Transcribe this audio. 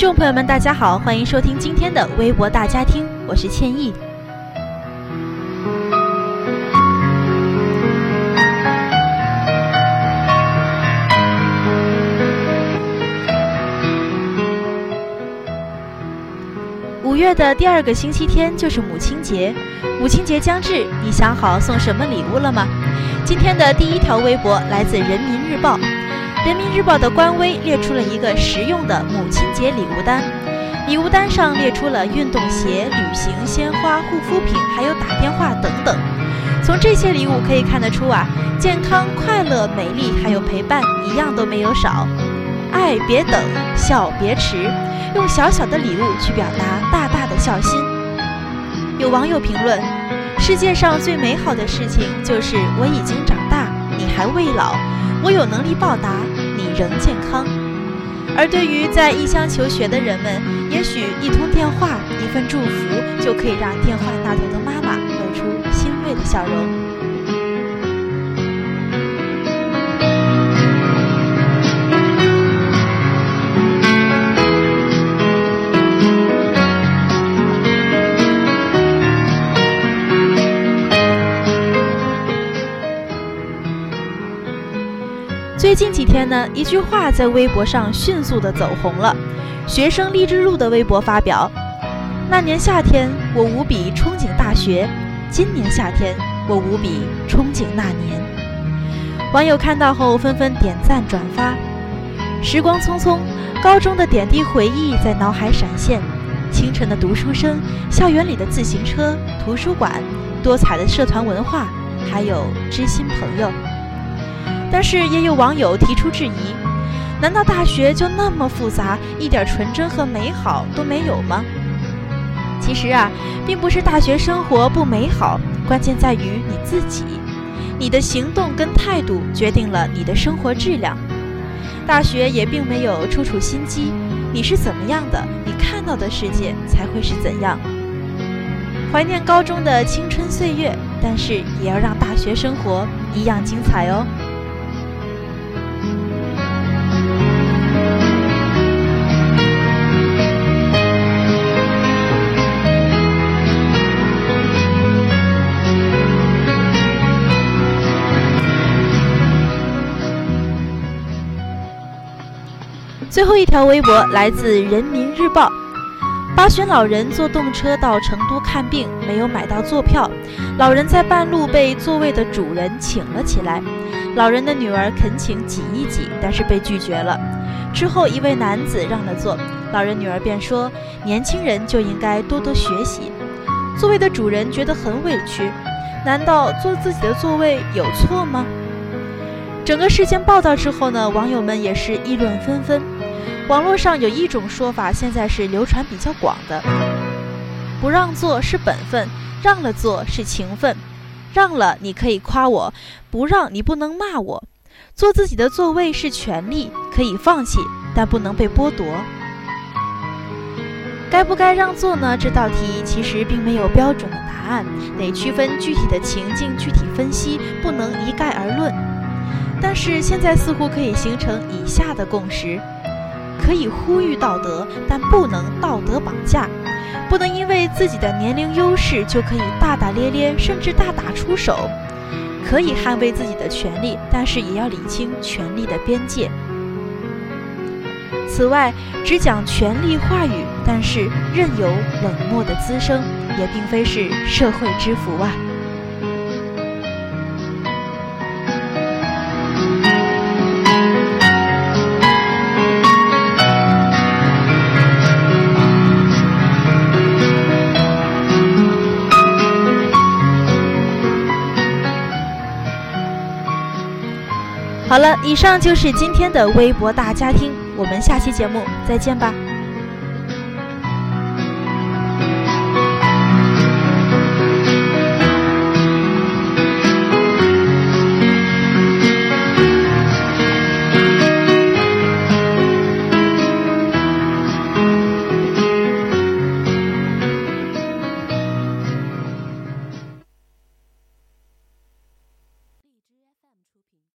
众朋友们，大家好，欢迎收听今天的微博大家庭，我是倩意。五月的第二个星期天就是母亲节，母亲节将至，你想好送什么礼物了吗？今天的第一条微博来自人民日报。人民日报的官微列出了一个实用的母亲节礼物单，礼物单上列出了运动鞋、旅行、鲜花、护肤品，还有打电话等等。从这些礼物可以看得出啊，健康、快乐、美丽，还有陪伴，一样都没有少。爱别等，笑别迟，用小小的礼物去表达大大的孝心。有网友评论：世界上最美好的事情就是我已经长大，你还未老。我有能力报答，你仍健康。而对于在异乡求学的人们，也许一通电话、一份祝福，就可以让电话那头的妈妈露出欣慰的笑容。最近几天呢，一句话在微博上迅速的走红了。学生励志录的微博发表：那年夏天，我无比憧憬大学；今年夏天，我无比憧憬那年。网友看到后纷纷点赞转发。时光匆匆，高中的点滴回忆在脑海闪现：清晨的读书声，校园里的自行车，图书馆，多彩的社团文化，还有知心朋友。但是也有网友提出质疑：难道大学就那么复杂，一点纯真和美好都没有吗？其实啊，并不是大学生活不美好，关键在于你自己，你的行动跟态度决定了你的生活质量。大学也并没有处处心机，你是怎么样的，你看到的世界才会是怎样。怀念高中的青春岁月，但是也要让大学生活一样精彩哦。最后一条微博来自人民日报：八旬老人坐动车到成都看病，没有买到坐票，老人在半路被座位的主人请了起来。老人的女儿恳请挤一挤，但是被拒绝了。之后一位男子让了座，老人女儿便说：“年轻人就应该多多学习。”座位的主人觉得很委屈，难道坐自己的座位有错吗？整个事件报道之后呢，网友们也是议论纷纷。网络上有一种说法，现在是流传比较广的：不让座是本分，让了座是情分。让了你可以夸我，不让你不能骂我。坐自己的座位是权利，可以放弃，但不能被剥夺。该不该让座呢？这道题其实并没有标准的答案，得区分具体的情境具体分析，不能一概而论。但是现在似乎可以形成以下的共识：可以呼吁道德，但不能道德绑架；不能因为自己的年龄优势就可以大大咧咧，甚至大打出手；可以捍卫自己的权利，但是也要理清权力的边界。此外，只讲权力话语，但是任由冷漠的滋生，也并非是社会之福啊。好了，以上就是今天的微博大家庭，我们下期节目再见吧。